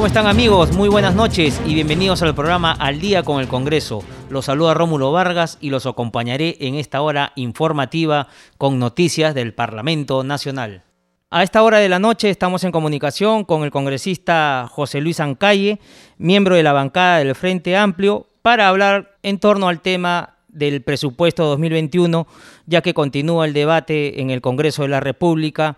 ¿Cómo están amigos? Muy buenas noches y bienvenidos al programa Al Día con el Congreso. Los saluda Rómulo Vargas y los acompañaré en esta hora informativa con noticias del Parlamento Nacional. A esta hora de la noche estamos en comunicación con el congresista José Luis Ancalle, miembro de la bancada del Frente Amplio, para hablar en torno al tema del presupuesto 2021, ya que continúa el debate en el Congreso de la República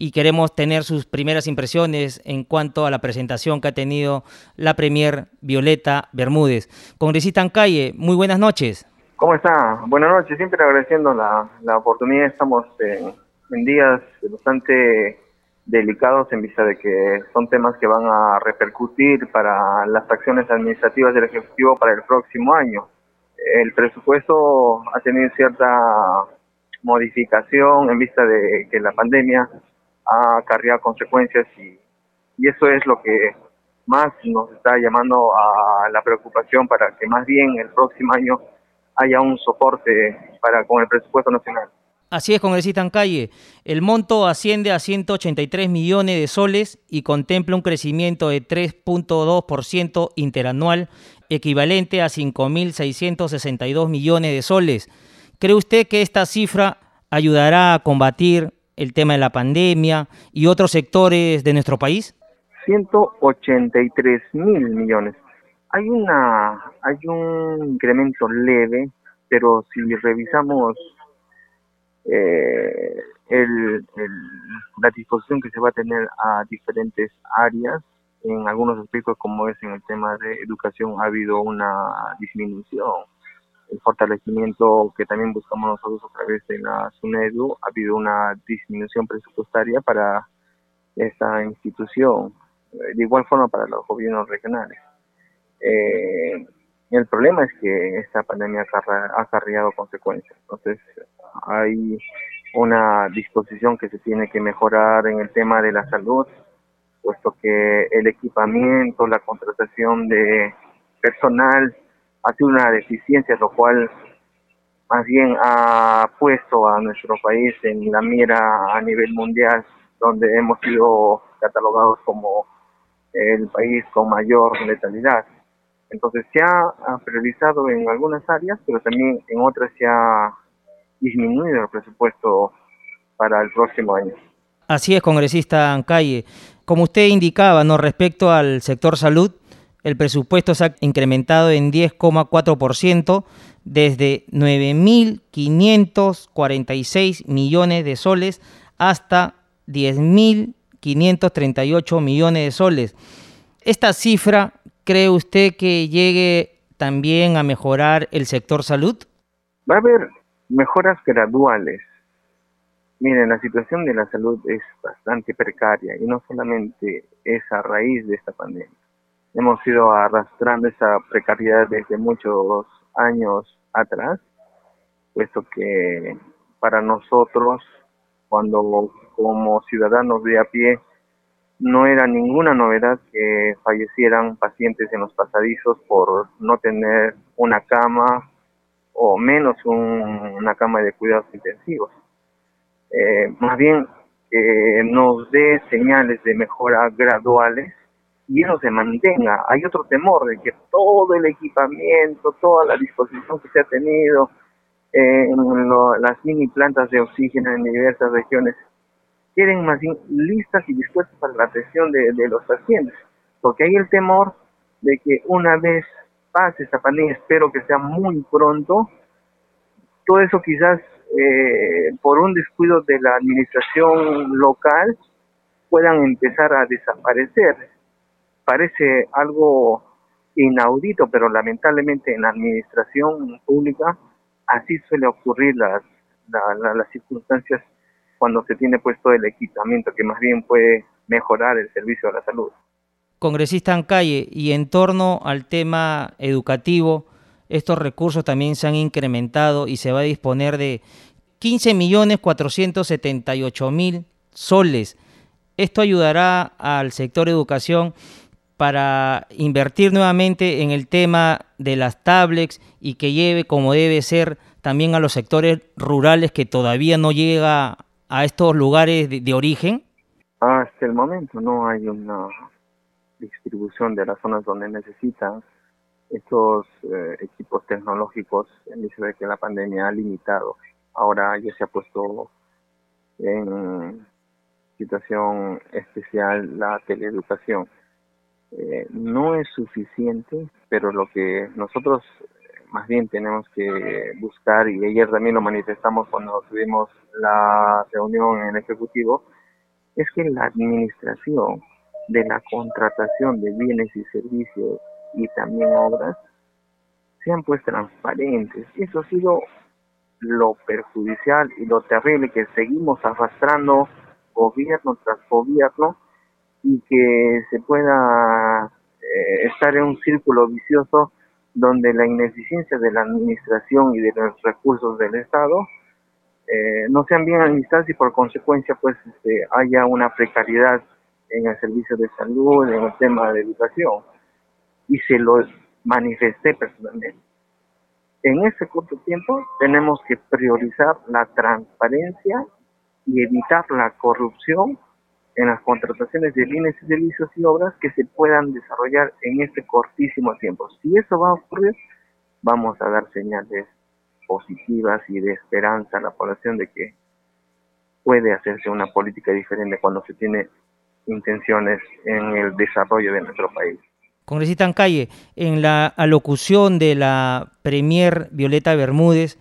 y queremos tener sus primeras impresiones en cuanto a la presentación que ha tenido la Premier Violeta Bermúdez. Congresista Calle, muy buenas noches. ¿Cómo está? Buenas noches, siempre agradeciendo la, la oportunidad. Estamos en, en, días bastante delicados en vista de que son temas que van a repercutir para las acciones administrativas del Ejecutivo para el próximo año. El presupuesto ha tenido cierta modificación en vista de que la pandemia ha acarreado consecuencias y, y eso es lo que más nos está llamando a la preocupación para que más bien el próximo año haya un soporte para con el presupuesto nacional. Así es, congresista en calle. El monto asciende a 183 millones de soles y contempla un crecimiento de 3.2% interanual, equivalente a 5.662 millones de soles. ¿Cree usted que esta cifra ayudará a combatir el tema de la pandemia y otros sectores de nuestro país? 183 mil millones. Hay una, hay un incremento leve, pero si revisamos eh, el, la disposición que se va a tener a diferentes áreas, en algunos aspectos como es en el tema de educación ha habido una disminución el fortalecimiento que también buscamos nosotros a través de la SUNEDU, ha habido una disminución presupuestaria para esta institución, eh, de igual forma para los gobiernos regionales. Eh, el problema es que esta pandemia ha acarreado consecuencias, entonces hay una disposición que se tiene que mejorar en el tema de la salud, puesto que el equipamiento, la contratación de personal, ha sido una deficiencia, lo cual más bien ha puesto a nuestro país en la mira a nivel mundial, donde hemos sido catalogados como el país con mayor letalidad. Entonces se ha priorizado en algunas áreas, pero también en otras se ha disminuido el presupuesto para el próximo año. Así es, congresista Ancalle. Como usted indicaba, ¿no? respecto al sector salud, el presupuesto se ha incrementado en 10,4% desde 9.546 millones de soles hasta 10.538 millones de soles. ¿Esta cifra cree usted que llegue también a mejorar el sector salud? Va a haber mejoras graduales. Miren, la situación de la salud es bastante precaria y no solamente es a raíz de esta pandemia hemos ido arrastrando esa precariedad desde muchos años atrás, puesto que para nosotros, cuando como ciudadanos de a pie, no era ninguna novedad que fallecieran pacientes en los pasadizos por no tener una cama o menos una cama de cuidados intensivos. Eh, más bien que nos dé señales de mejora graduales y eso se mantenga. Hay otro temor de que todo el equipamiento, toda la disposición que se ha tenido en las mini plantas de oxígeno en diversas regiones, quieren más bien listas y dispuestas para la atención de, los pacientes, porque hay el temor de que una vez pase esta pandemia, espero que sea muy pronto, todo eso quizás eh, por un descuido de la administración local puedan empezar a desaparecer parece algo inaudito, pero lamentablemente en la administración pública así suele ocurrir las, las circunstancias cuando se tiene puesto el equipamiento que más bien puede mejorar el servicio de la salud. Congresista en calle, y en torno al tema educativo, estos recursos también se han incrementado y se va a disponer de 15.478.000 soles. Esto ayudará al sector educación para invertir nuevamente en el tema de las tablets y que lleve como debe ser también a los sectores rurales que todavía no llega a estos lugares de, origen? Hasta el momento no hay una distribución de las zonas donde necesitan estos eh, equipos tecnológicos en vista de que la pandemia ha limitado. Ahora ya se ha puesto en situación especial la teleeducación. Eh, no es suficiente, pero lo que nosotros más bien tenemos que buscar, y ayer también lo manifestamos cuando tuvimos la reunión en el Ejecutivo, es que la administración de la contratación de bienes y servicios y también obras sean pues transparentes. Eso ha sido lo perjudicial y lo terrible que seguimos arrastrando gobierno tras gobierno y que se pueda eh, estar en un círculo vicioso donde la ineficiencia de la administración y de los recursos del Estado eh, no sean bien administrados y por consecuencia pues este, haya una precariedad en el servicio de salud, en el tema de educación. Y se lo manifesté personalmente. En ese corto tiempo tenemos que priorizar la transparencia y evitar la corrupción en las contrataciones de bienes y servicios y obras que se puedan desarrollar en este cortísimo tiempo. Si eso va a ocurrir, vamos a dar señales positivas y de esperanza a la población de que puede hacerse una política diferente cuando se tiene intenciones en el desarrollo de nuestro país. Congresista en calle, en la alocución de la Premier Violeta Bermúdez,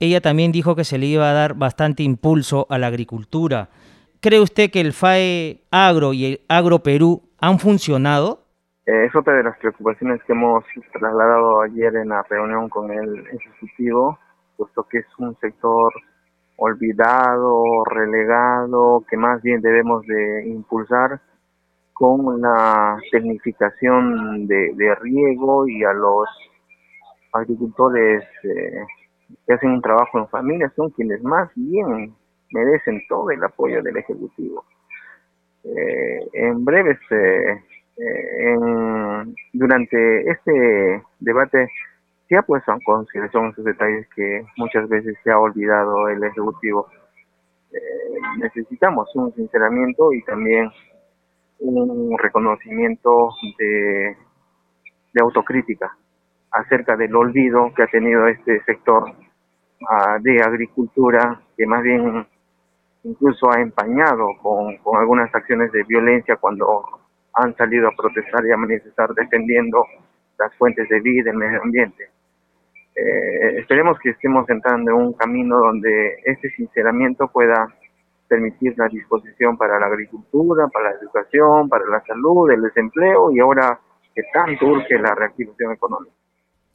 ella también dijo que se le iba a dar bastante impulso a la agricultura. ¿Cree usted que el FAE Agro y el Agro Perú han funcionado? Eh, es otra de las preocupaciones que hemos trasladado ayer en la reunión con el Ejecutivo, puesto que es un sector olvidado, relegado, que más bien debemos de impulsar con la tecnificación de, riego y a los agricultores eh, que hacen un trabajo en familia son quienes más bien merecen todo el apoyo del Ejecutivo. Eh, en breve, eh, en, durante este debate se ha puesto en consideración esos detalles que muchas veces se ha olvidado el Ejecutivo. Eh, necesitamos un sinceramiento y también un reconocimiento de, autocrítica acerca del olvido que ha tenido este sector ah, de agricultura, que más bien incluso ha empañado con, algunas acciones de violencia cuando han salido a protestar y a manifestar defendiendo las fuentes de vida, el medio ambiente. Eh, esperemos que estemos entrando en un camino donde este sinceramiento pueda permitir la disposición para la agricultura, para la educación, para la salud, el desempleo y ahora que tanto urge la reactivación económica.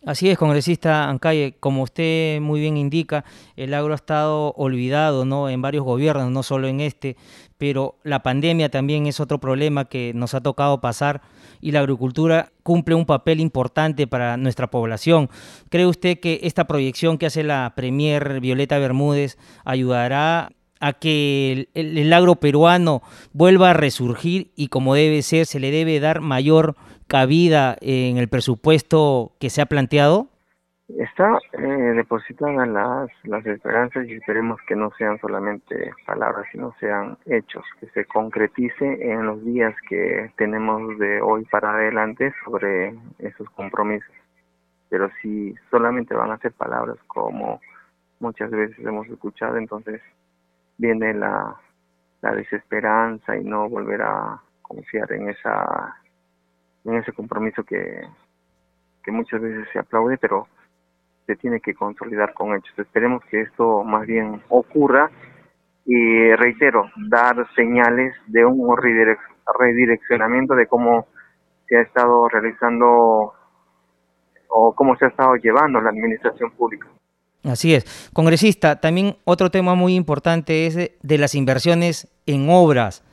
Así es, congresista Ancalle, como usted muy bien indica, el agro ha estado olvidado ¿no? en varios gobiernos, no solo en este, pero la pandemia también es otro problema que nos ha tocado pasar y la agricultura cumple un papel importante para nuestra población. ¿Cree usted que esta proyección que hace la Premier Violeta Bermúdez ayudará a que el, el, agro peruano vuelva a resurgir y como debe ser, se le debe dar mayor cabida en el presupuesto que se ha planteado? Está eh, depositada las, las esperanzas y esperemos que no sean solamente palabras, sino sean hechos, que se concretice en los días que tenemos de hoy para adelante sobre esos compromisos. Pero si solamente van a ser palabras como muchas veces hemos escuchado, entonces viene la, la desesperanza y no volver a confiar en esa en ese compromiso que, que muchas veces se aplaude, pero se tiene que consolidar con hechos. Esperemos que esto más bien ocurra y reitero, dar señales de un redireccionamiento de cómo se ha estado realizando o cómo se ha estado llevando la administración pública. Así es. Congresista, también otro tema muy importante es de las inversiones en obras.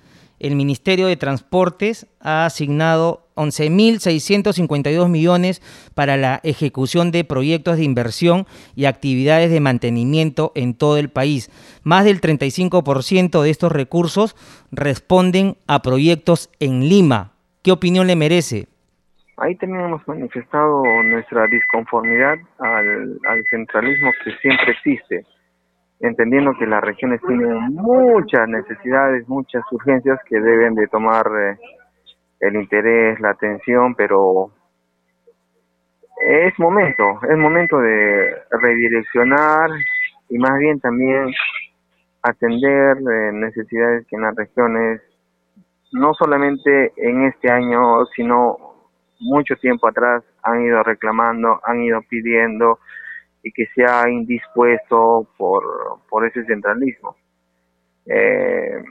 El Ministerio de Transportes ha asignado 11.652 millones para la ejecución de proyectos de inversión y actividades de mantenimiento en todo el país. Más del 35% de estos recursos responden a proyectos en Lima. ¿Qué opinión le merece? Ahí también manifestado nuestra disconformidad al, centralismo que siempre existe, entendiendo que las regiones tienen muchas necesidades, muchas urgencias que deben de tomar eh, el interés, la atención, pero es momento, es momento de redireccionar y más bien también atender eh, necesidades que en las regiones, no solamente en este año, sino mucho tiempo atrás han ido reclamando, han ido pidiendo y que se ha indispuesto por, por ese centralismo. Eh,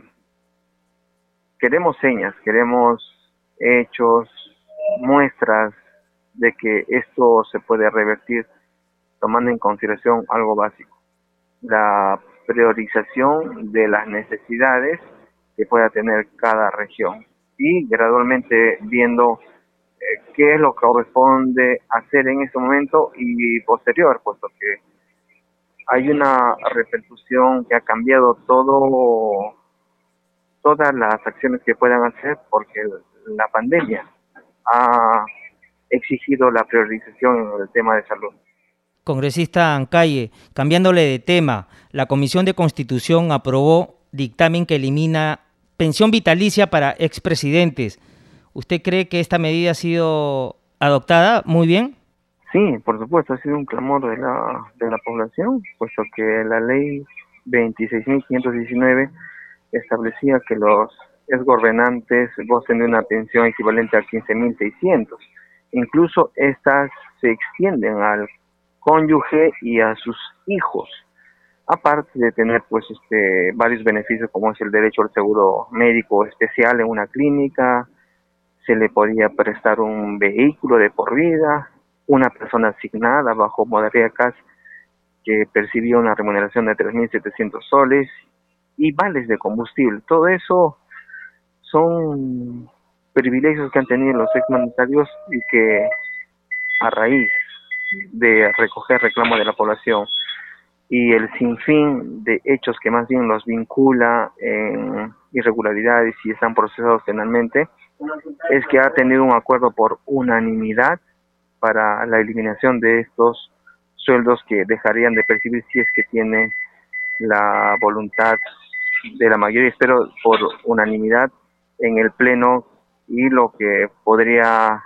queremos señas, queremos hechos, muestras de que esto se puede revertir tomando en consideración algo básico, la priorización de las necesidades que pueda tener cada región. Y gradualmente viendo qué es lo que corresponde hacer en ese momento y posterior, puesto que hay una repercusión que ha cambiado todo todas las acciones que puedan hacer porque la pandemia ha exigido la priorización en el tema de salud. Congresista Ancalle, cambiándole de tema, la Comisión de Constitución aprobó dictamen que elimina pensión vitalicia para expresidentes. ¿Usted cree que esta medida ha sido adoptada muy bien? Sí, por supuesto, ha sido un clamor de la, de la población, puesto que la ley 26.519 establecía que los exgobernantes gocen de una pensión equivalente a 15.600. Incluso estas se extienden al cónyuge y a sus hijos, aparte de tener pues este varios beneficios como es el derecho al seguro médico especial en una clínica, se le podía prestar un vehículo de por vida, una persona asignada bajo modalidad que percibía una remuneración de 3.700 soles y vales de combustible. Todo eso son privilegios que han tenido los exmandatarios y que a raíz de recoger reclamo de la población y el sinfín de hechos que más bien los vincula en irregularidades y están procesados penalmente, es que ha tenido un acuerdo por unanimidad para la eliminación de estos sueldos que dejarían de percibir si es que tiene la voluntad de la mayoría, espero por unanimidad en el Pleno y lo que podría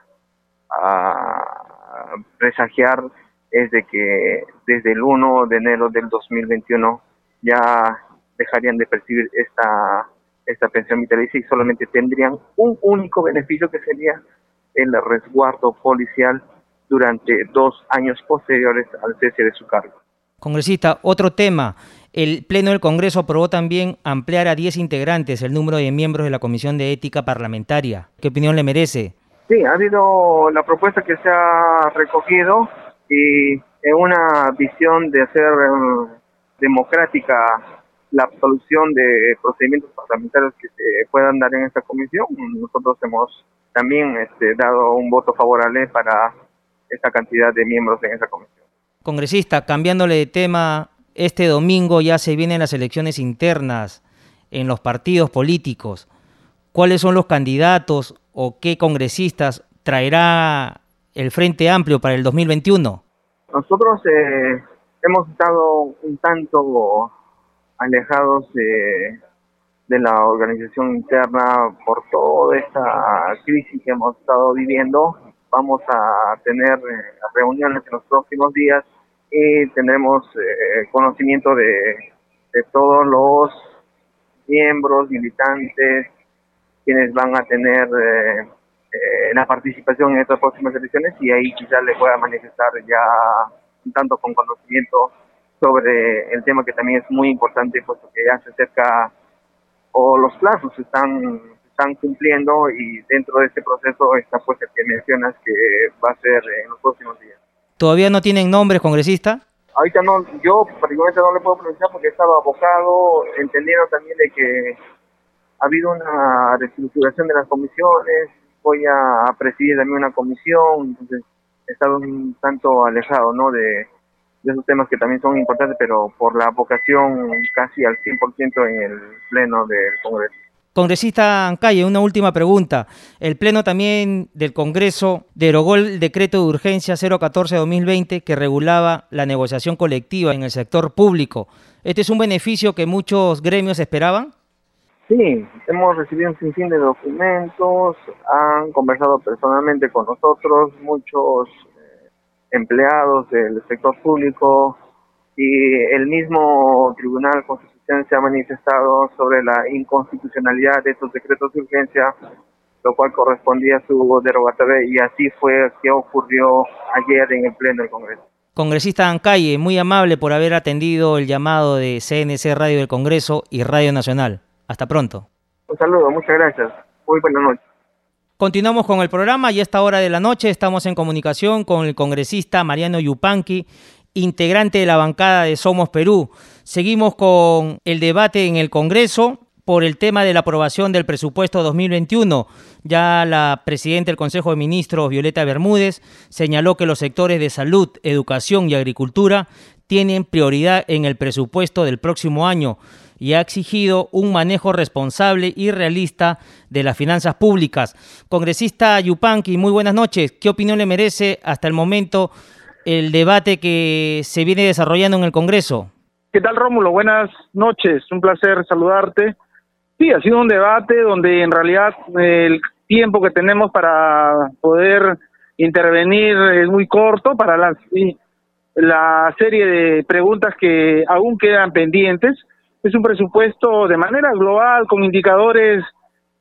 ah, presagiar es de que desde el 1 de enero del 2021 ya dejarían de percibir esta esta pensión vitalicia y solamente tendrían un único beneficio que sería el resguardo policial durante dos años posteriores al cese de su cargo. Congresista, otro tema. El Pleno del Congreso aprobó también ampliar a 10 integrantes el número de miembros de la Comisión de Ética Parlamentaria. ¿Qué opinión le merece? Sí, ha habido la propuesta que se ha recogido y en una visión de hacer eh, democrática la absolución de procedimientos parlamentarios que se puedan dar en esta comisión. Nosotros hemos también este, dado un voto favorable para esta cantidad de miembros en esa comisión. Congresista, cambiándole de tema, este domingo ya se vienen las elecciones internas en los partidos políticos. ¿Cuáles son los candidatos o qué congresistas traerá el Frente Amplio para el 2021? Nosotros eh, hemos estado un tanto alejados de, la organización interna por toda esta crisis que hemos estado viviendo. Vamos a tener eh, reuniones en los próximos días y tendremos eh, conocimiento de, todos los miembros, militantes, quienes van a tener eh, la participación en estas próximas elecciones y ahí quizás les pueda manifestar ya un tanto con conocimiento sobre el tema que también es muy importante, puesto que ya se acerca o los plazos se están, están cumpliendo y dentro de este proceso está pues el que mencionas que va a ser en los próximos días. ¿Todavía no tienen nombres, congresista? Ahorita no, yo particularmente no le puedo pronunciar porque estaba abocado, entendiendo también de que ha habido una reestructuración de las comisiones, voy a, presidir también una comisión, entonces he estado un tanto alejado, ¿no? De, de esos temas que también son importantes, pero por la vocación casi al 100% en el pleno del Congreso. Congresista Ancalle, una última pregunta. El Pleno también del Congreso derogó el decreto de urgencia 014-2020 que regulaba la negociación colectiva en el sector público. ¿Este es un beneficio que muchos gremios esperaban? Sí, hemos recibido un sinfín de documentos, han conversado personalmente con nosotros muchos eh, empleados del sector público y el mismo Tribunal Constitucional se ha manifestado sobre la inconstitucionalidad de estos decretos de urgencia, lo cual correspondía a su derogatoria y así fue que ocurrió ayer en el Pleno del Congreso. Congresista Ancalle, muy amable por haber atendido el llamado de CNC Radio del Congreso y Radio Nacional. Hasta pronto. Un saludo, muchas gracias. Muy buenas noches. Continuamos con el programa y a esta hora de la noche estamos en comunicación con el congresista Mariano Yupanqui, integrante de la bancada de Somos Perú. Seguimos con el debate en el Congreso por el tema de la aprobación del presupuesto 2021. Ya la presidenta del Consejo de Ministros, Violeta Bermúdez, señaló que los sectores de salud, educación y agricultura tienen prioridad en el presupuesto del próximo año y ha exigido un manejo responsable y realista de las finanzas públicas. Congresista Yupanqui, muy buenas noches. ¿Qué opinión le merece hasta el momento el debate que se viene desarrollando en el Congreso. ¿Qué tal, Rómulo? Buenas noches, un placer saludarte. Sí, ha sido un debate donde en realidad el tiempo que tenemos para poder intervenir es muy corto para la, la serie de preguntas que aún quedan pendientes. Es un presupuesto de manera global con indicadores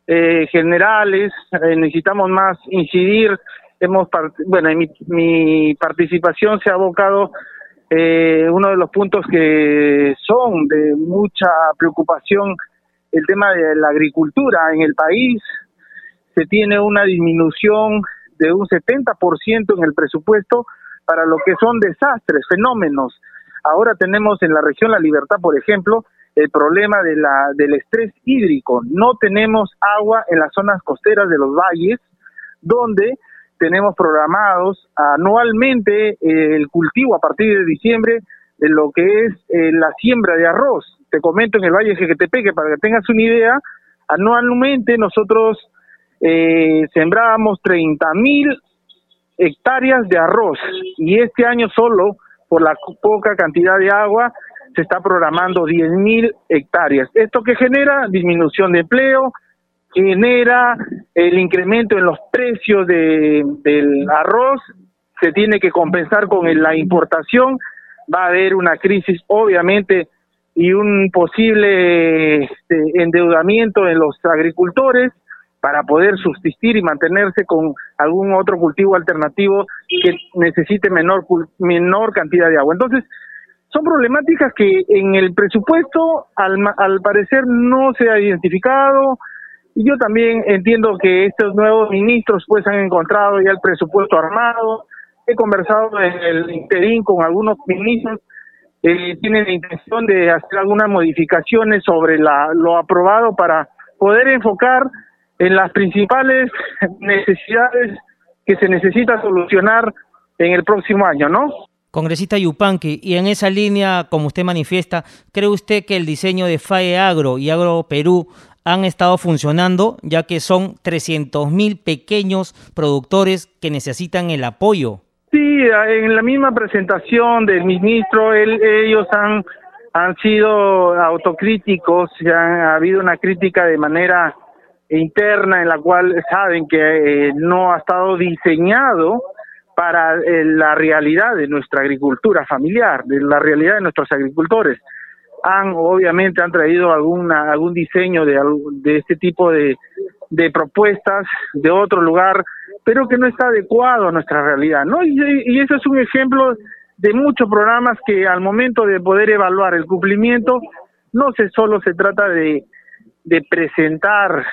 eh, generales. Eh, necesitamos más incidir hemos bueno mi, mi participación se ha abocado eh, uno de los puntos que son de mucha preocupación el tema de la agricultura en el país se tiene una disminución de un 70% en el presupuesto para lo que son desastres, fenómenos. Ahora tenemos en la región La Libertad, por ejemplo, el problema de la, del estrés hídrico. No tenemos agua en las zonas costeras de los valles, donde tenemos programados anualmente eh, el cultivo a partir de diciembre de lo que es eh, la siembra de arroz. Te comento en el Valle Jequetepeque para que tengas una idea, anualmente nosotros eh, sembrábamos 30 mil hectáreas de arroz y este año solo por la poca cantidad de agua se está programando 10 mil hectáreas. Esto que genera disminución de empleo, genera el incremento en los precios de, del arroz, se tiene que compensar con la importación, va a haber una crisis obviamente y un posible este, endeudamiento en los agricultores para poder subsistir y mantenerse con algún otro cultivo alternativo que necesite menor menor cantidad de agua. Entonces, son problemáticas que en el presupuesto al, al parecer no se ha identificado, y yo también entiendo que estos nuevos ministros pues han encontrado ya el presupuesto armado. He conversado en el interín con algunos ministros eh, tienen la intención de hacer algunas modificaciones sobre la, lo aprobado para poder enfocar en las principales necesidades que se necesita solucionar en el próximo año, ¿no? Congresista Yupanqui, y en esa línea, como usted manifiesta, ¿cree usted que el diseño de FAE Agro y Agro Perú han estado funcionando, ya que son 300.000 pequeños productores que necesitan el apoyo. Sí, en la misma presentación del ministro, ellos han, han sido autocríticos, ha habido una crítica de manera interna en la cual saben que eh, no ha estado diseñado para eh, la realidad de nuestra agricultura familiar, de la realidad de nuestros agricultores han obviamente han traído alguna algún diseño de, de este tipo de, de propuestas de otro lugar, pero que no está adecuado a nuestra realidad, ¿no? Y, y eso es un ejemplo de muchos programas que al momento de poder evaluar el cumplimiento, no se solo se trata de, de presentar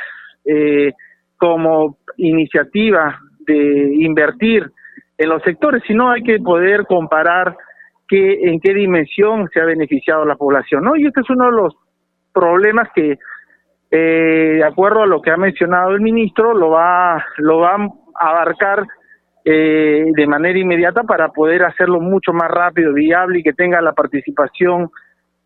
eh, como iniciativa de invertir en los sectores, sino hay que poder comparar en qué dimensión se ha beneficiado la población, ¿no? Y este es uno de los problemas que eh, de acuerdo a lo que ha mencionado el ministro, lo va, lo va a abarcar eh, de manera inmediata para poder hacerlo mucho más rápido, viable y que tenga la participación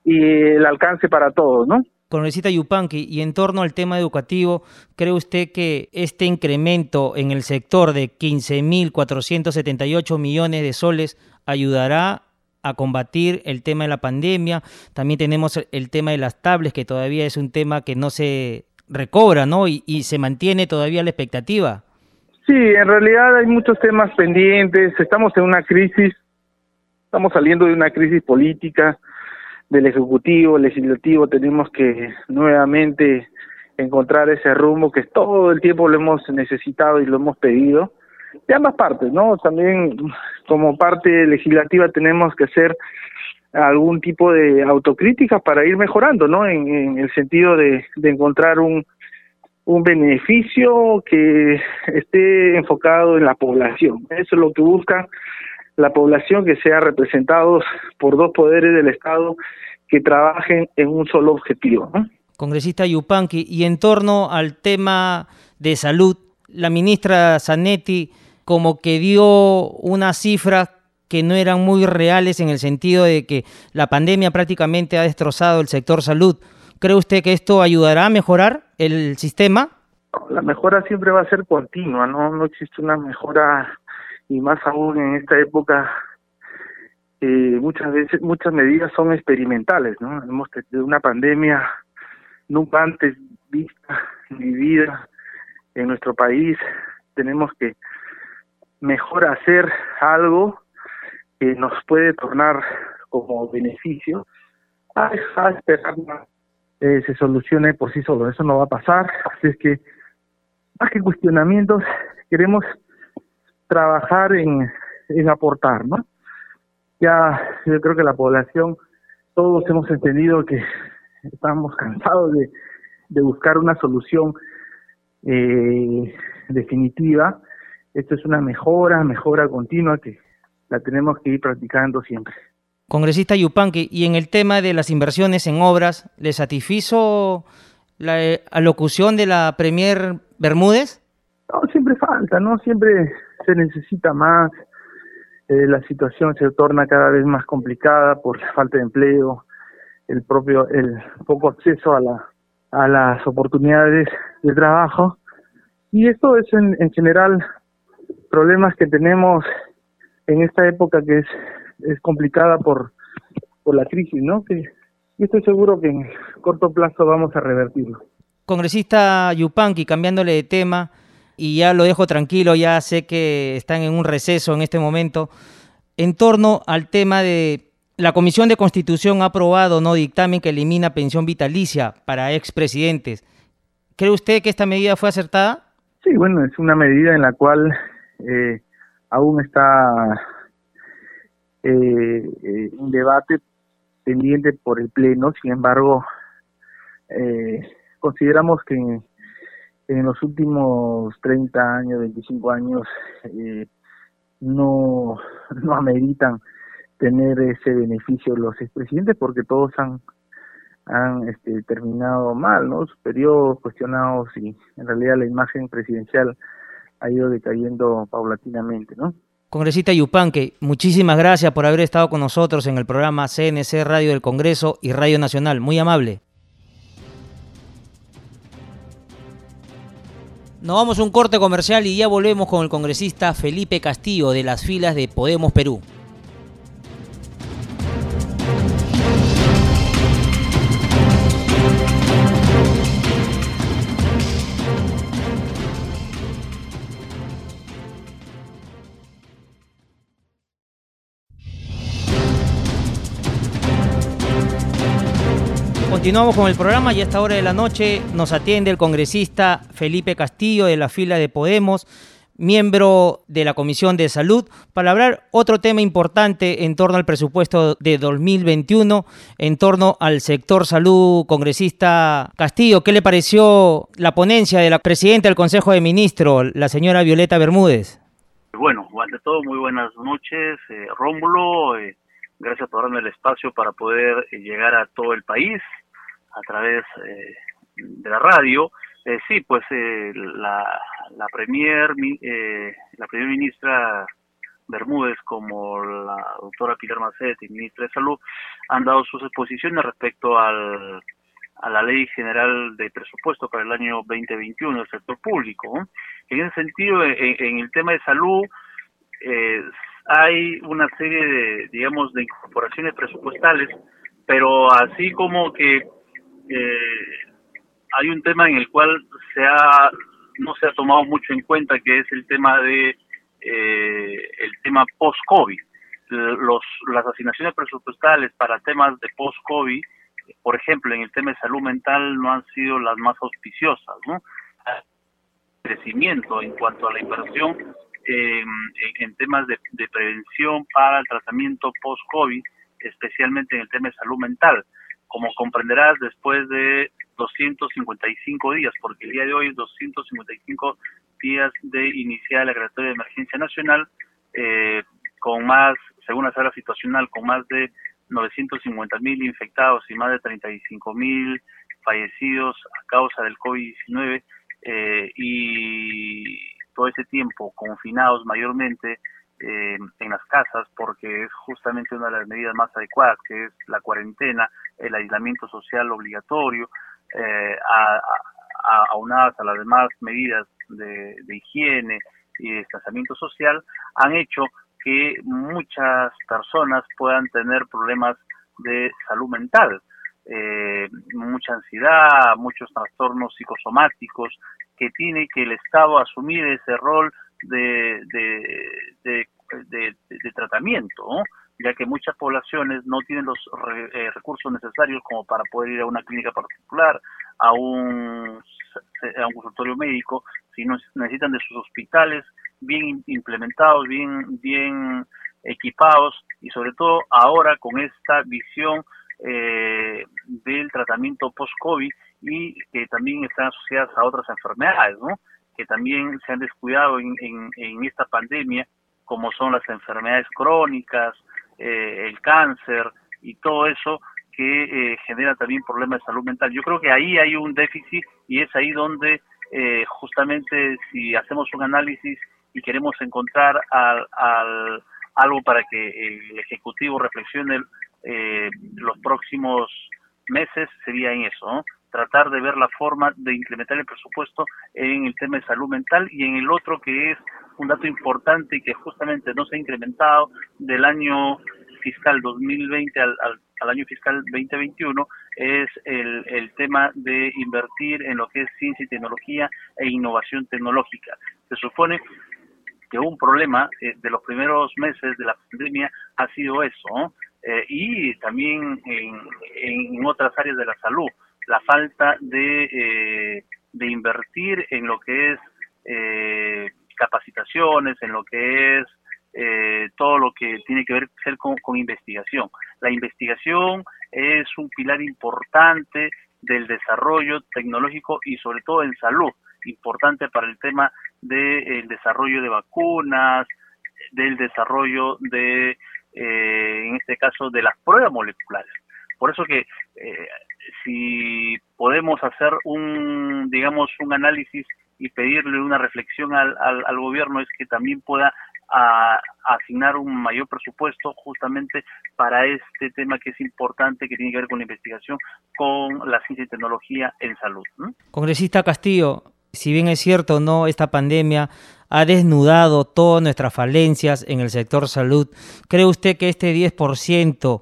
y el alcance para todos, ¿no? Congresista Yupanqui, y en torno al tema educativo, ¿cree usted que este incremento en el sector de 15.478 millones de soles ayudará a combatir el tema de la pandemia? También tenemos el tema de las tablets, que todavía es un tema que no se recobra, ¿no? Y, se mantiene todavía la expectativa. Sí, en realidad hay muchos temas pendientes, estamos en una crisis, estamos saliendo de una crisis política, del Ejecutivo, Legislativo, tenemos que nuevamente encontrar ese rumbo que todo el tiempo lo hemos necesitado y lo hemos pedido, de ambas partes, ¿no? También como parte legislativa tenemos que hacer algún tipo de autocrítica para ir mejorando, ¿no? En, el sentido de, encontrar un, un beneficio que esté enfocado en la población. Eso es lo que busca la población que sea representados por dos poderes del Estado que trabajen en un solo objetivo. Congresista Yupanqui, y en torno al tema de salud, la ministra Zanetti como que dio unas cifras que no eran muy reales en el sentido de que la pandemia prácticamente ha destrozado el sector salud. ¿Cree usted que esto ayudará a mejorar el sistema? La mejora siempre va a ser continua, no, no existe una mejora y más aún en esta época eh, muchas veces muchas medidas son experimentales no hemos tenido una pandemia nunca antes vista ni vivida en nuestro país tenemos que mejor hacer algo que nos puede tornar como beneficio. A, esperar eh, se solucione por sí solo. Eso no va a pasar. Así es que más que cuestionamientos queremos trabajar en, en aportar, ¿no? Ya yo creo que la población, todos hemos entendido que estamos cansados de, de buscar una solución eh, definitiva. Esto es una mejora, mejora continua que la tenemos que ir practicando siempre. Congresista Yupanqui, y en el tema de las inversiones en obras, ¿le satisfizo la eh, alocución de la Premier Bermúdez? No, siempre falta, ¿no? Siempre se necesita más, eh, la situación se torna cada vez más complicada por la falta de empleo, el propio, el poco acceso a la, a las oportunidades de trabajo. Y esto es en, en general problemas que tenemos en esta época que es, es complicada por, por la crisis, ¿no? Que, y estoy seguro que en corto plazo vamos a revertirlo. Congresista Yupanqui, cambiándole de tema, y ya lo dejo tranquilo, ya sé que están en un receso en este momento, en torno al tema de la Comisión de Constitución ha aprobado no dictamen que elimina pensión vitalicia para expresidentes. ¿Cree usted que esta medida fue acertada? Sí, bueno, es una medida en la cual eh, aún está eh, eh, un debate pendiente por el Pleno, sin embargo, consideramos que en los últimos 30 años, 25 años, eh, no, no ameritan tener ese beneficio los expresidentes porque todos han han este, terminado mal, ¿no? Sus periodos cuestionados y en realidad la imagen presidencial ha ido decayendo paulatinamente, ¿no? Congresista Yupanque, muchísimas gracias por haber estado con nosotros en el programa CNC Radio del Congreso y Radio Nacional. Muy amable. Nos vamos a un corte comercial y ya volvemos con el congresista Felipe Castillo de las filas de Podemos Perú. Continuamos con el programa y a esta hora de la noche nos atiende el congresista Felipe Castillo de la fila de Podemos, miembro de la Comisión de Salud, para hablar otro tema importante en torno al presupuesto de 2021, en torno al sector salud. Congresista Castillo, ¿qué le pareció la ponencia de la presidenta del Consejo de Ministros, la señora Violeta Bermúdez? Bueno, ante todo, muy buenas noches, eh, Rómulo. Eh, gracias por darme el espacio para poder eh, llegar a todo el país a través eh, de la radio, eh, sí, pues eh, la, la premier, la primer ministra Bermúdez como la doctora Pilar Macetti, ministra de Salud, han dado sus exposiciones respecto al, a la Ley General de Presupuesto para el año 2021 del sector público. En ese sentido, en, el tema de salud, eh, hay una serie de, digamos, de incorporaciones presupuestales, pero así como que eh, hay un tema en el cual se ha no se ha tomado mucho en cuenta, que es el tema de eh, el tema post-COVID. Los, las asignaciones presupuestales para temas de post-COVID, por ejemplo, en el tema de salud mental no han sido las más auspiciosas, ¿no? Crecimiento en cuanto a la inversión en, temas de, de prevención para el tratamiento post-COVID, especialmente en el tema de salud mental. Como comprenderás, después de 255 días, porque el día de hoy es 255 días de iniciar la declaratoria de emergencia nacional, eh, con más, según la sala situacional, con más de 950 mil infectados y más de 35 mil fallecidos a causa del COVID-19 eh, y todo ese tiempo confinados mayormente eh, en las casas porque es justamente una de las medidas más adecuadas que es la cuarentena, el aislamiento social obligatorio, eh, aunadas a las demás medidas de, higiene y distanciamiento social, han hecho que muchas personas puedan tener problemas de salud mental, eh, mucha ansiedad, muchos trastornos psicosomáticos, que tiene que el Estado asumir ese rol de, de, de, tratamiento, ya que muchas poblaciones no tienen los eh, recursos necesarios como para poder ir a una clínica particular, a un, a un consultorio médico, sino necesitan de sus hospitales bien implementados, bien, bien equipados y sobre todo ahora con esta visión eh, del tratamiento post-COVID y que también están asociadas a otras enfermedades, ¿no? Que también se han descuidado en, esta pandemia, como son las enfermedades crónicas, eh, el cáncer y todo eso que eh, genera también problemas de salud mental. Yo creo que ahí hay un déficit y es ahí donde eh, justamente si hacemos un análisis y queremos encontrar al, al, algo para que el Ejecutivo reflexione los próximos meses sería en eso, ¿no? Tratar de ver la forma de incrementar el presupuesto en el tema de salud mental. Y en el otro que es un dato importante y que justamente no se ha incrementado del año fiscal 2020 al, al, año fiscal 2021 es el, el tema de invertir en lo que es ciencia y tecnología e innovación tecnológica. Se supone que un problema eh, de los primeros meses de la pandemia ha sido eso, eh, y también en, en otras áreas de la salud la falta de, eh, de invertir en lo que es eh, capacitaciones, en lo que es eh, todo lo que tiene que ver ser con, investigación. La investigación es un pilar importante del desarrollo tecnológico y sobre todo en salud, importante para el tema del desarrollo de vacunas, del desarrollo de, en este caso, de las pruebas moleculares. Por eso que eh, si podemos hacer un, digamos, un análisis y pedirle una reflexión al, al, gobierno es que también pueda asignar un mayor presupuesto justamente para este tema que es importante, que tiene que ver con la investigación, con la ciencia y tecnología en salud. Congresista Castillo, si bien es cierto, no, esta pandemia ha desnudado todas nuestras falencias en el sector salud, ¿cree usted que este 10%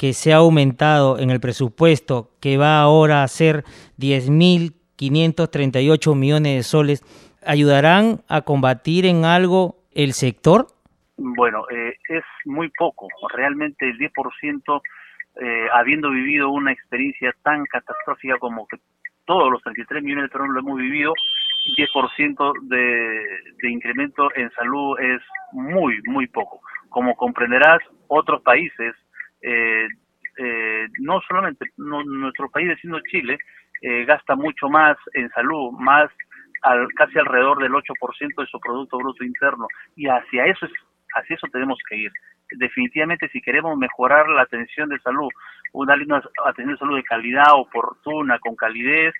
que se ha aumentado en el presupuesto, que va ahora a ser 10.538 millones de soles, ayudarán a combatir en algo el sector? Bueno, eh, es muy poco. Realmente el 10%, eh, habiendo vivido una experiencia tan catastrófica como que todos los 33 millones de peruanos lo hemos vivido, 10% de, de incremento en salud es muy, muy poco. Como comprenderás, otros países eh, eh, no solamente nuestro país vecino Chile eh, gasta mucho más en salud, más al, casi alrededor del 8% de su producto bruto interno y hacia eso es, hacia eso tenemos que ir. Definitivamente si queremos mejorar la atención de salud, una, atención de salud de calidad, oportuna, con calidez,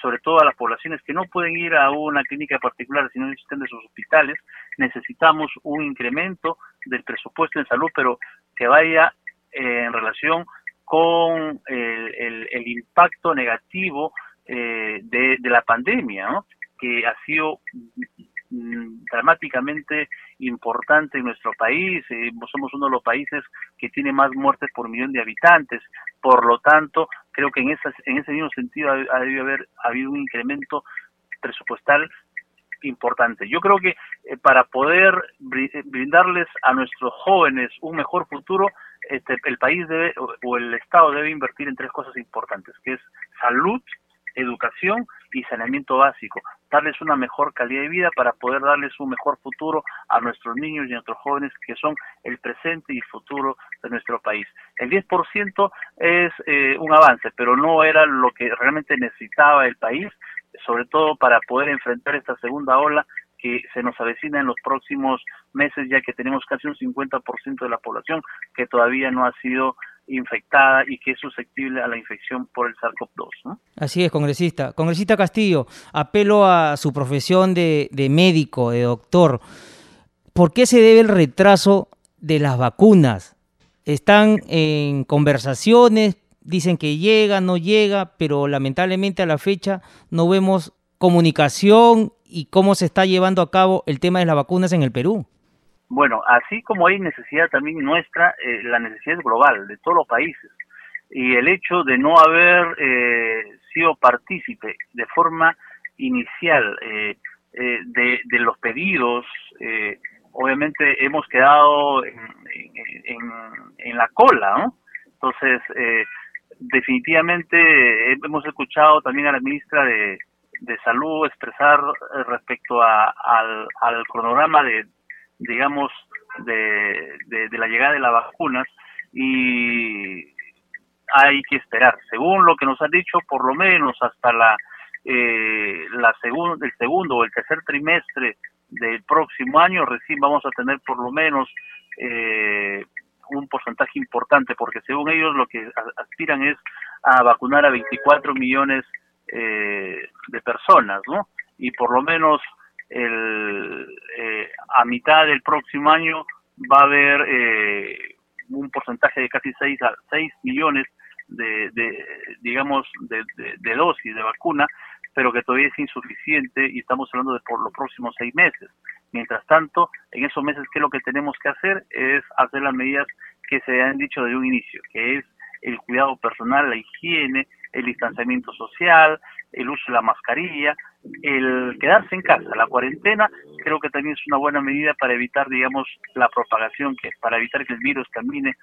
sobre todo a las poblaciones que no pueden ir a una clínica particular, sino existen de sus hospitales, necesitamos un incremento del presupuesto en salud, pero que vaya eh, en relación con el, el, impacto negativo eh, de, la pandemia, que ha sido mm, dramáticamente importante en nuestro país. Eh, somos uno de los países que tiene más muertes por millón de habitantes. Por lo tanto, creo que en, esas, en ese mismo sentido ha, ha debido haber habido un incremento presupuestal importante. Yo creo que eh, para poder brindarles a nuestros jóvenes un mejor futuro, este, el país debe o el Estado debe invertir en tres cosas importantes, que es salud, educación y saneamiento básico, darles una mejor calidad de vida para poder darles un mejor futuro a nuestros niños y a nuestros jóvenes que son el presente y futuro de nuestro país. El 10% es eh, un avance, pero no era lo que realmente necesitaba el país, sobre todo para poder enfrentar esta segunda ola que se nos avecina en los próximos meses, ya que tenemos casi un 50% de la población que todavía no ha sido infectada y que es susceptible a la infección por el SARS-CoV-2. Así es, congresista. Congresista Castillo, apelo a su profesión de, de médico, de doctor. ¿Por qué se debe el retraso de las vacunas? Están en conversaciones, dicen que llega, no llega, pero lamentablemente a la fecha no vemos comunicación y cómo se está llevando a cabo el tema de las vacunas en el Perú. Bueno, así como hay necesidad también nuestra, eh, la necesidad es global de todos los países. Y el hecho de no haber eh, sido partícipe de forma inicial eh, de, los pedidos, obviamente hemos quedado en, en, la cola, ¿no? Entonces, definitivamente hemos escuchado también a la ministra de, de Salud expresar respecto a, al, cronograma de, digamos, de, de, la llegada de las vacunas y hay que esperar. Según lo que nos han dicho, por lo menos hasta la, eh, la el segundo o el tercer trimestre del próximo año, recién vamos a tener por lo menos eh, un porcentaje importante, porque según ellos lo que aspiran es a vacunar a 24 millones eh, de personas, ¿no? Y por lo menos el, eh, a mitad del próximo año va a haber eh, un porcentaje de casi 6 a 6 millones de, de digamos de, de, dosis de vacuna pero que todavía es insuficiente y estamos hablando de por los próximos seis meses. Mientras tanto, en esos meses, ¿qué es lo que tenemos que hacer? Es hacer las medidas que se han dicho desde un inicio, que es el cuidado personal, la higiene, el distanciamiento social, el uso de la mascarilla, el quedarse en casa, la cuarentena, creo que también es una buena medida para evitar, digamos, la propagación, que para evitar que el virus camine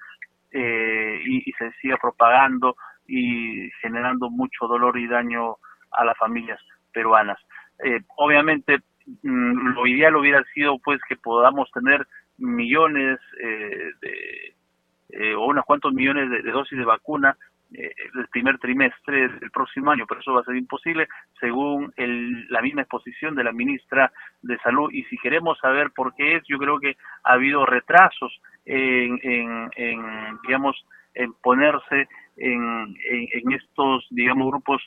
eh, y, se siga propagando y generando mucho dolor y daño a las familias peruanas. Eh, obviamente, mm, lo ideal hubiera sido, pues, que podamos tener millones eh, de o unos cuantos millones de dosis de vacuna eh, el primer trimestre del próximo año, pero eso va a ser imposible según la misma exposición de la ministra de Salud. Y si queremos saber por qué es, yo creo que ha habido retrasos en, en, digamos, en ponerse en, en, estos, digamos, grupos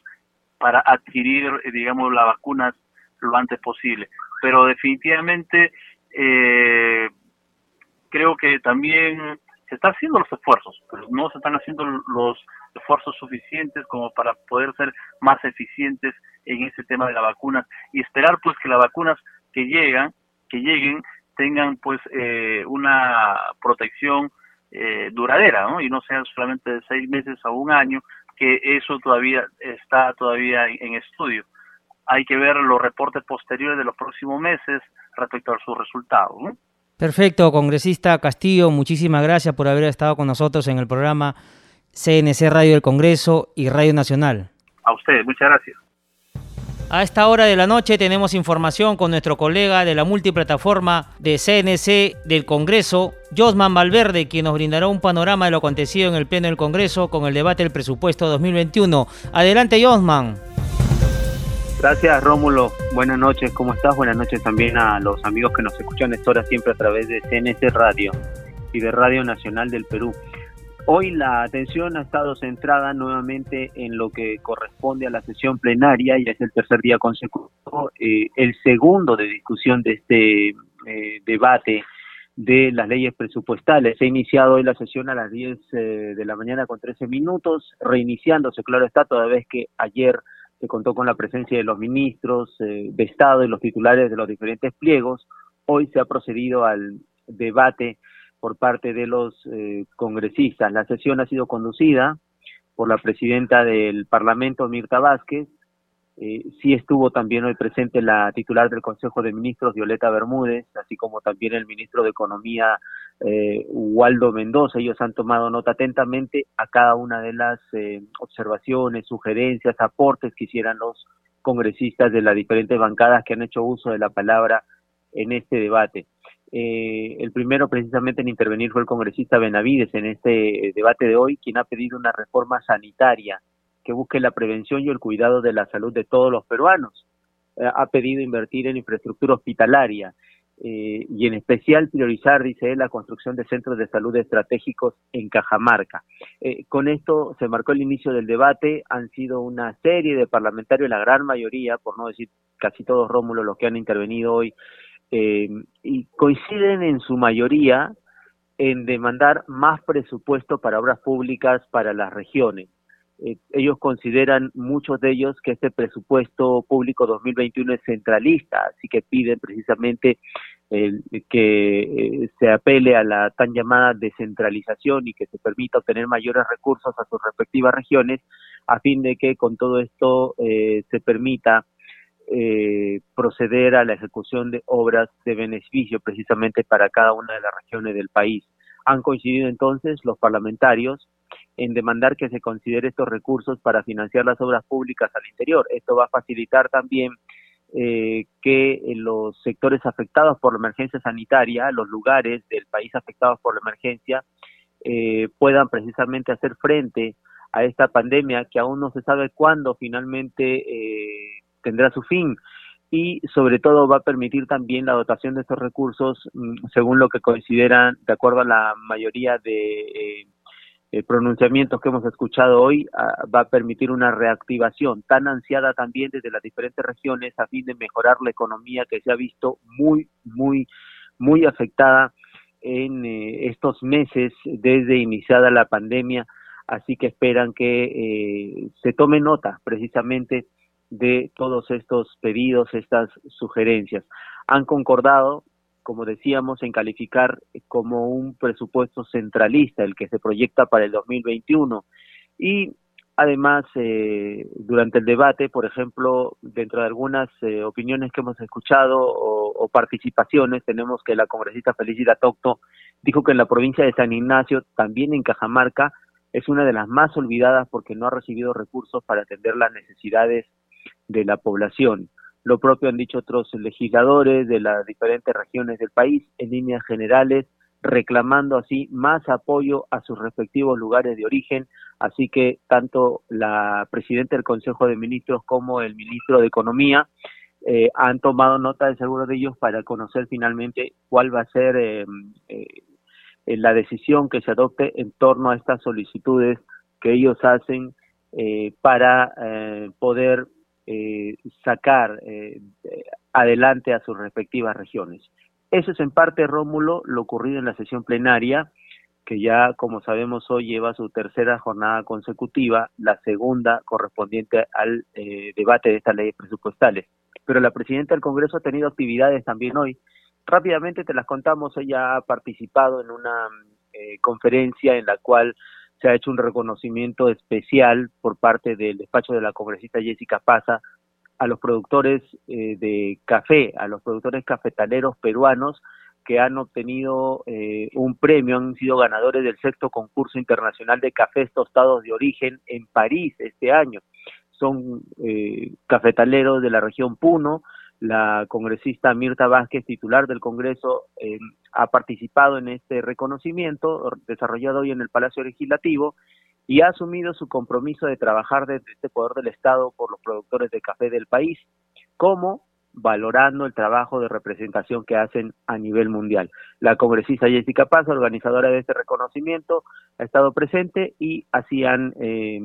para adquirir, digamos, las vacunas lo antes posible. Pero definitivamente eh, creo que también se están haciendo los esfuerzos, pero no se están haciendo los esfuerzos suficientes como para poder ser más eficientes en este tema de la vacuna y esperar pues que las vacunas que llegan, que lleguen, tengan pues eh, una protección eh, duradera, ¿no? Y no sean solamente de seis meses a un año, que eso todavía está todavía en estudio. Hay que ver los reportes posteriores de los próximos meses respecto a sus resultados, ¿no? Perfecto, congresista Castillo, muchísimas gracias por haber estado con nosotros en el programa CNC Radio del Congreso y Radio Nacional. A ustedes, muchas gracias. A esta hora de la noche tenemos información con nuestro colega de la multiplataforma de CNC del Congreso, Josman Valverde, quien nos brindará un panorama de lo acontecido en el Pleno del Congreso con el debate del presupuesto 2021. Adelante, Josman. Gracias, Rómulo. Buenas noches, ¿cómo estás? Buenas noches también a los amigos que nos escuchan esta hora siempre a través de CNC Radio y de Radio Nacional del Perú. Hoy la atención ha estado centrada nuevamente en lo que corresponde a la sesión plenaria, y es el tercer día consecutivo, eh, el segundo de discusión de este eh, debate de las leyes presupuestales. Se iniciado hoy la sesión a las 10 eh, de la mañana con 13 minutos, reiniciándose, claro está, toda vez que ayer se contó con la presencia de los ministros de Estado y los titulares de los diferentes pliegos. Hoy se ha procedido al debate por parte de los eh, congresistas. La sesión ha sido conducida por la presidenta del Parlamento, Mirta Vázquez. Eh, sí estuvo también hoy presente la titular del Consejo de Ministros, Violeta Bermúdez, así como también el ministro de Economía, eh, Waldo Mendoza. Ellos han tomado nota atentamente a cada una de las eh, observaciones, sugerencias, aportes que hicieran los congresistas de las diferentes bancadas que han hecho uso de la palabra en este debate. Eh, el primero precisamente en intervenir fue el congresista Benavides en este debate de hoy, quien ha pedido una reforma sanitaria que busque la prevención y el cuidado de la salud de todos los peruanos. Eh, ha pedido invertir en infraestructura hospitalaria eh, y en especial priorizar, dice él, la construcción de centros de salud estratégicos en Cajamarca. con esto se marcó el inicio del debate. Han sido una serie de parlamentarios, la gran mayoría, por no decir casi todos Rómulo, los que han intervenido hoy eh, y coinciden en su mayoría en demandar más presupuesto para obras públicas para las regiones. Eh, ellos consideran, muchos de ellos, que este presupuesto público 2021 es centralista, así que piden precisamente que eh, se apele a la tan llamada descentralización y que se permita obtener mayores recursos a sus respectivas regiones, a fin de que con todo esto se permita eh, proceder a la ejecución de obras de beneficio precisamente para cada una de las regiones del país. Han coincidido entonces los parlamentarios en demandar que se considere estos recursos para financiar las obras públicas al interior. Esto va a facilitar también eh, que los sectores afectados por la emergencia sanitaria, los lugares del país afectados por la emergencia, eh, puedan precisamente hacer frente a esta pandemia que aún no se sabe cuándo finalmente eh, tendrá su fin y sobre todo va a permitir también la dotación de estos recursos mm, según lo que consideran, de acuerdo a la mayoría de eh, eh, pronunciamientos que hemos escuchado hoy, ah, va a permitir una reactivación tan ansiada también desde las diferentes regiones a fin de mejorar la economía que se ha visto muy, muy, muy afectada en eh, estos meses desde iniciada la pandemia. Así que esperan que se tome nota precisamente de todos estos pedidos, estas sugerencias. Han concordado, como decíamos, en calificar como un presupuesto centralista el que se proyecta para el 2021 y además eh, durante el debate, por ejemplo, dentro de algunas eh, opiniones que hemos escuchado o, o, participaciones, tenemos que la congresista Felicita Tocto dijo que en la provincia de San Ignacio, también en Cajamarca, es una de las más olvidadas porque no ha recibido recursos para atender las necesidades de la población. Lo propio han dicho otros legisladores de las diferentes regiones del país, en líneas generales, reclamando así más apoyo a sus respectivos lugares de origen. Así que tanto la presidenta del Consejo de Ministros como el ministro de Economía eh, han tomado nota de seguro de ellos para conocer finalmente cuál va a ser eh, eh, la decisión que se adopte en torno a estas solicitudes que ellos hacen para poder eh, sacar eh, adelante a sus respectivas regiones. Eso es en parte, Rómulo, lo ocurrido en la sesión plenaria, que ya, como sabemos, hoy lleva su tercera jornada consecutiva, la segunda correspondiente al eh, debate de estas leyes presupuestales. Pero la presidenta del Congreso ha tenido actividades también hoy. Rápidamente te las contamos, ella ha participado en una conferencia en la cual se ha hecho un reconocimiento especial por parte del despacho de la congresista Jessica Paza a los productores eh, de café, a los productores cafetaleros peruanos que han obtenido eh, un premio, han sido ganadores del sexto concurso internacional de cafés tostados de origen en París este año. Son eh, cafetaleros de la región Puno, la congresista Mirta Vázquez, titular del Congreso, eh, ha participado en este reconocimiento desarrollado hoy en el Palacio Legislativo y ha asumido su compromiso de trabajar desde este poder del Estado por los productores de café del país, como valorando el trabajo de representación que hacen a nivel mundial. La congresista Jessica Paz, organizadora de este reconocimiento, ha estado presente y así han eh,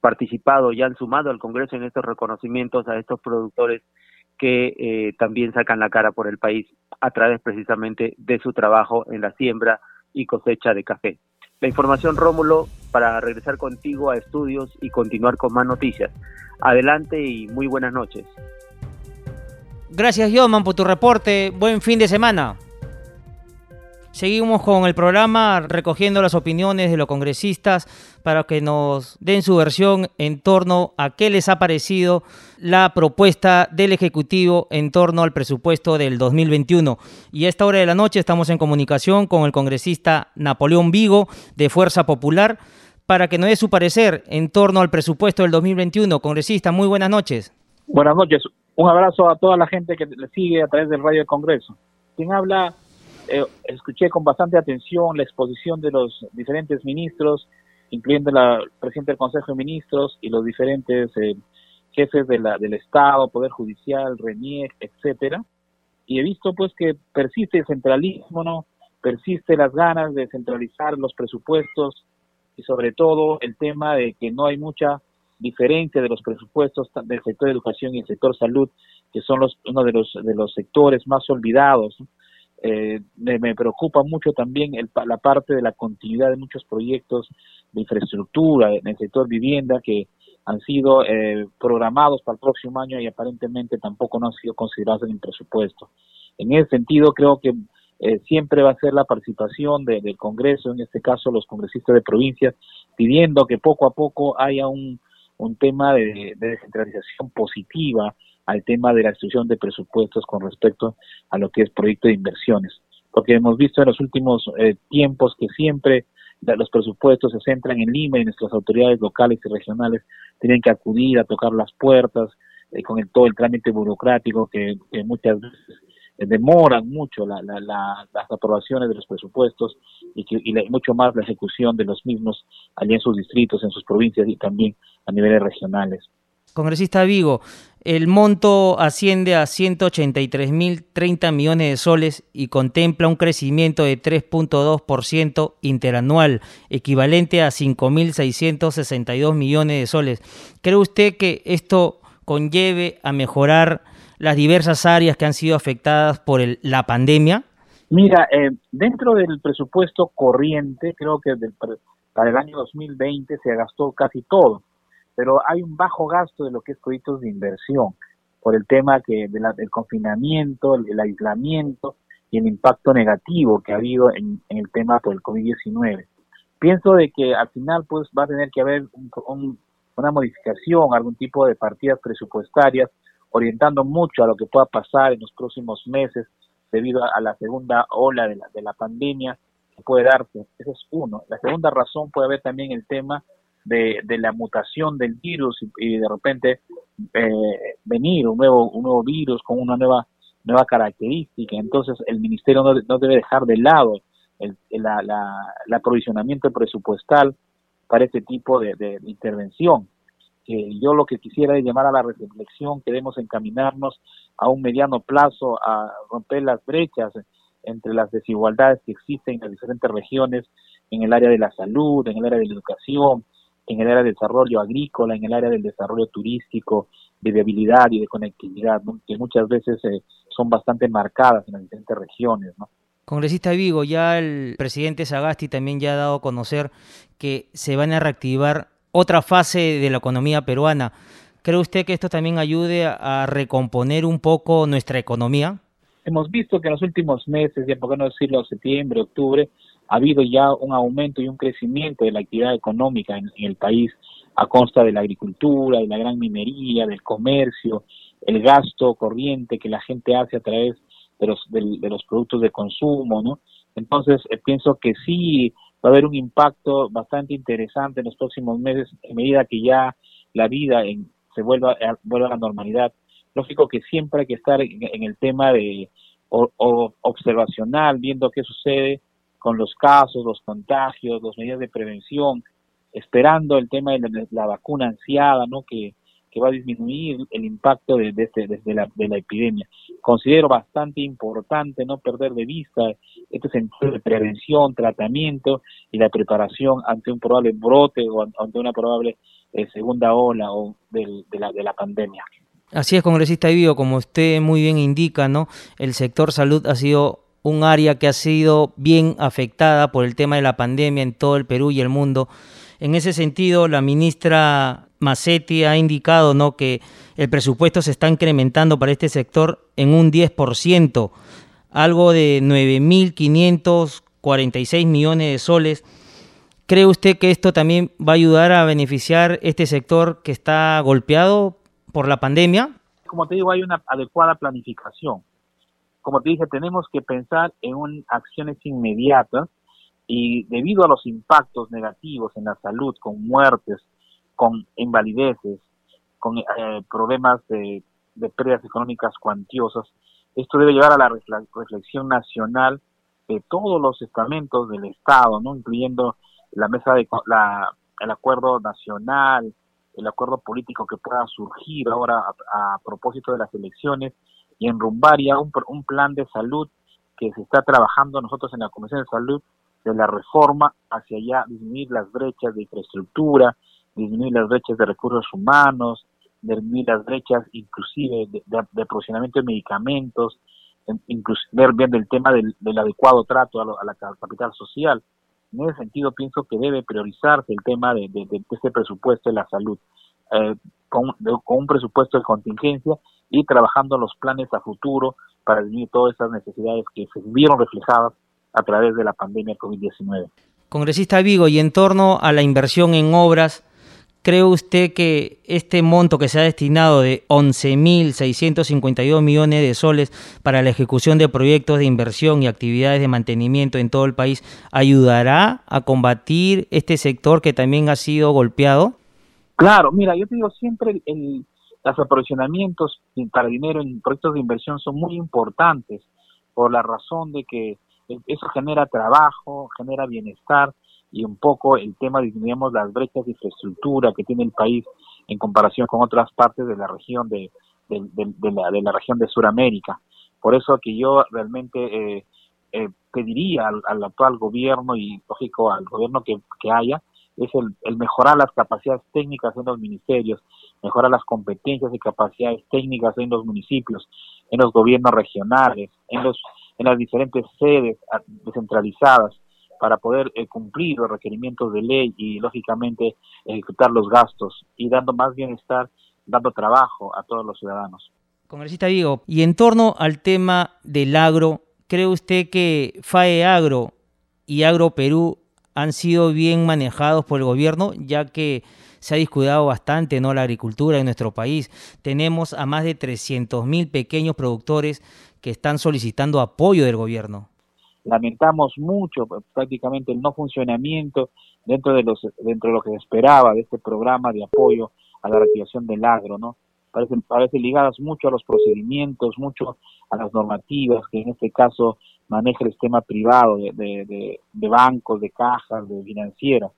participado y han sumado al Congreso en estos reconocimientos a estos productores que eh, también sacan la cara por el país a través precisamente de su trabajo en la siembra y cosecha de café. La información, Rómulo, para regresar contigo a estudios y continuar con más noticias. Adelante y muy buenas noches. Gracias, Yoman, por tu reporte. Buen fin de semana. Seguimos con el programa recogiendo las opiniones de los congresistas para que nos den su versión en torno a qué les ha parecido la propuesta del Ejecutivo en torno al presupuesto del 2021. Y a esta hora de la noche estamos en comunicación con el congresista Napoleón Vigo de Fuerza Popular para que nos dé su parecer en torno al presupuesto del 2021. Congresista, muy buenas noches. Buenas noches. Un abrazo a toda la gente que le sigue a través del Radio del Congreso. Quien habla eh, escuché con bastante atención la exposición de los diferentes ministros, incluyendo la presidenta del Consejo de Ministros y los diferentes eh, jefes de la, del Estado, Poder Judicial, RENIEC, etcétera. Y he visto pues que persiste el centralismo, ¿no? Persiste las ganas de centralizar los presupuestos y sobre todo el tema de que no hay mucha diferencia de los presupuestos del sector de educación y el sector salud, que son los, uno de los, de los sectores más olvidados. Eh, me, preocupa mucho también el, la parte de la continuidad de muchos proyectos de infraestructura en el sector vivienda que han sido eh, programados para el próximo año y aparentemente tampoco no han sido considerados en el presupuesto. En ese sentido, creo que eh, siempre va a ser la participación del Congreso, en este caso los congresistas de provincias, pidiendo que poco a poco haya un, un tema de, de descentralización positiva al tema de la institución de presupuestos con respecto a lo que es proyecto de inversiones. Porque hemos visto en los últimos eh, tiempos que siempre los presupuestos se centran en Lima y nuestras autoridades locales y regionales tienen que acudir a tocar las puertas eh, con el, todo el trámite burocrático que, muchas veces eh, demoran mucho la, las aprobaciones de los presupuestos y, y mucho más la ejecución de los mismos allí en sus distritos, en sus provincias y también a niveles regionales. Congresista Vigo, el monto asciende a 183.030 millones de soles y contempla un crecimiento de 3.2% interanual, equivalente a 5.662 millones de soles. ¿Cree usted que esto conlleve a mejorar las diversas áreas que han sido afectadas por la pandemia? Mira, eh, dentro del presupuesto corriente, creo que para el año 2020 se gastó casi todo pero hay un bajo gasto de lo que es proyectos de inversión por el tema que del confinamiento, el, aislamiento y el impacto negativo que ha habido en, el tema por el COVID-19. Pienso de que al final pues va a tener que haber una modificación, algún tipo de partidas presupuestarias orientando mucho a lo que pueda pasar en los próximos meses debido a, la segunda ola de la, de la pandemia que puede darse. Ese es uno. La segunda razón puede haber también el tema de, de la mutación del virus y, de repente eh, venir un nuevo, un nuevo virus con una nueva, nueva característica. Entonces el ministerio no, no debe dejar de lado el, la, la, aprovisionamiento presupuestal para este tipo de, de, intervención. yo lo que quisiera es llamar a la reflexión que debemos encaminarnos a un mediano plazo a romper las brechas entre las desigualdades que existen en las diferentes regiones en el área de la salud, en el área de la educación, en el área de desarrollo agrícola, en el área del desarrollo turístico, de viabilidad y de conectividad, que muchas veces eh, son bastante marcadas en las diferentes regiones. ¿no? Congresista Vigo, ya el presidente Sagasti también ya ha dado a conocer que se van a reactivar otra fase de la economía peruana. ¿Cree usted que esto también ayude a recomponer un poco nuestra economía? Hemos visto que en los últimos meses, ya por qué no decirlo septiembre, octubre, ha habido ya un aumento y un crecimiento de la actividad económica en, el país a consta de la agricultura, de la gran minería, del comercio, el gasto corriente que la gente hace a través de los, de, los productos de consumo, ¿no? Entonces, eh, pienso que sí va a haber un impacto bastante interesante en los próximos meses, en medida que ya la vida se vuelva, a, vuelva a la normalidad. Lógico que siempre hay que estar en, el tema de observacional, viendo qué sucede, con los casos, los contagios, las medidas de prevención, esperando el tema de la, vacuna ansiada, ¿no? Que que va a disminuir el impacto de, este, de, la, de la epidemia. Considero bastante importante no perder de vista este sentido de prevención, tratamiento y la preparación ante un probable brote o ante una probable eh, segunda ola o de, la, de la pandemia. Así es, congresista Vivo, como usted muy bien indica, ¿no? El sector salud ha sido un área que ha sido bien afectada por el tema de la pandemia en todo el Perú y el mundo. En ese sentido, la ministra Macetti ha indicado ¿no? que el presupuesto se está incrementando para este sector en un 10%, algo de 9.546 millones de soles. ¿Cree usted que esto también va a ayudar a beneficiar este sector que está golpeado por la pandemia? Como te digo, hay una adecuada planificación. Como te dije, tenemos que pensar en un, acciones inmediatas y debido a los impactos negativos en la salud, con muertes, con invalideces, con eh, problemas de, pérdidas económicas cuantiosas. Esto debe llevar a la reflexión nacional de todos los estamentos del Estado, no incluyendo la mesa de la, el acuerdo nacional, el acuerdo político que pueda surgir ahora a, propósito de las elecciones y enrumbar ya un, un plan de salud que se está trabajando nosotros en la Comisión de Salud de la reforma hacia allá disminuir las brechas de infraestructura, disminuir las brechas de recursos humanos, disminuir las brechas inclusive de, de, de medicamentos, inclusive ver bien el tema del, adecuado trato a, la capital social. En ese sentido pienso que debe priorizarse el tema de, este presupuesto de la salud, eh, con, un presupuesto de contingencia y trabajando los planes a futuro para disminuir todas esas necesidades que se vieron reflejadas a través de la pandemia COVID-19. Congresista Vigo, y en torno a la inversión en obras, ¿Cree usted que este monto que se ha destinado de 11.652 millones de soles para la ejecución de proyectos de inversión y actividades de mantenimiento en todo el país ayudará a combatir este sector que también ha sido golpeado? Claro, mira, yo te digo siempre el, los aprovisionamientos para dinero en proyectos de inversión son muy importantes por la razón de que eso genera trabajo, genera bienestar y un poco el tema disminuyamos las brechas de infraestructura que tiene el país en comparación con otras partes de la región de, la, de la región de Sudamérica. Por eso que yo realmente eh, eh, pediría al, actual gobierno y lógico al gobierno que, haya es el, el, mejorar las capacidades técnicas en los ministerios, mejorar las competencias y capacidades técnicas en los municipios, en los gobiernos regionales, en los en las diferentes sedes descentralizadas para poder eh, cumplir los requerimientos de ley y lógicamente ejecutar los gastos y dando más bienestar, dando trabajo a todos los ciudadanos. Congresista Vigo, y en torno al tema del agro, ¿cree usted que FAE Agro y Agro Perú han sido bien manejados por el gobierno, ya que se ha descuidado bastante ¿no? la agricultura en nuestro país. Tenemos a más de 300.000 pequeños productores que están solicitando apoyo del gobierno lamentamos mucho prácticamente el no funcionamiento dentro de los dentro de lo que se esperaba de este programa de apoyo a la reactivación del agro, ¿no? Parecen, parece ligadas mucho a los procedimientos, mucho a las normativas que en este caso maneja el sistema privado de, de, de, bancos, de cajas, de financieras.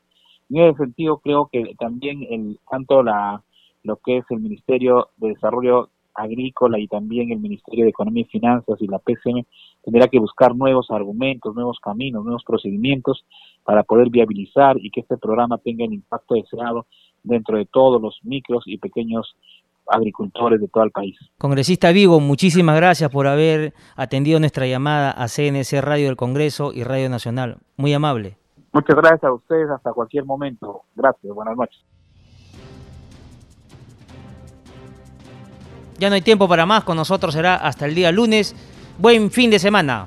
En ese sentido creo que también el, tanto la, lo que es el Ministerio de Desarrollo Agrícola y también el Ministerio de Economía y Finanzas y la PCM tendrá que buscar nuevos argumentos, nuevos caminos, nuevos procedimientos para poder viabilizar y que este programa tenga el impacto deseado dentro de todos los micros y pequeños agricultores de todo el país. Congresista Vigo, muchísimas gracias por haber atendido nuestra llamada a CNC Radio del Congreso y Radio Nacional. Muy amable. Muchas gracias a ustedes hasta cualquier momento. Gracias, buenas noches. Ya no hay tiempo para más, con nosotros será hasta el día lunes. Buen fin de semana.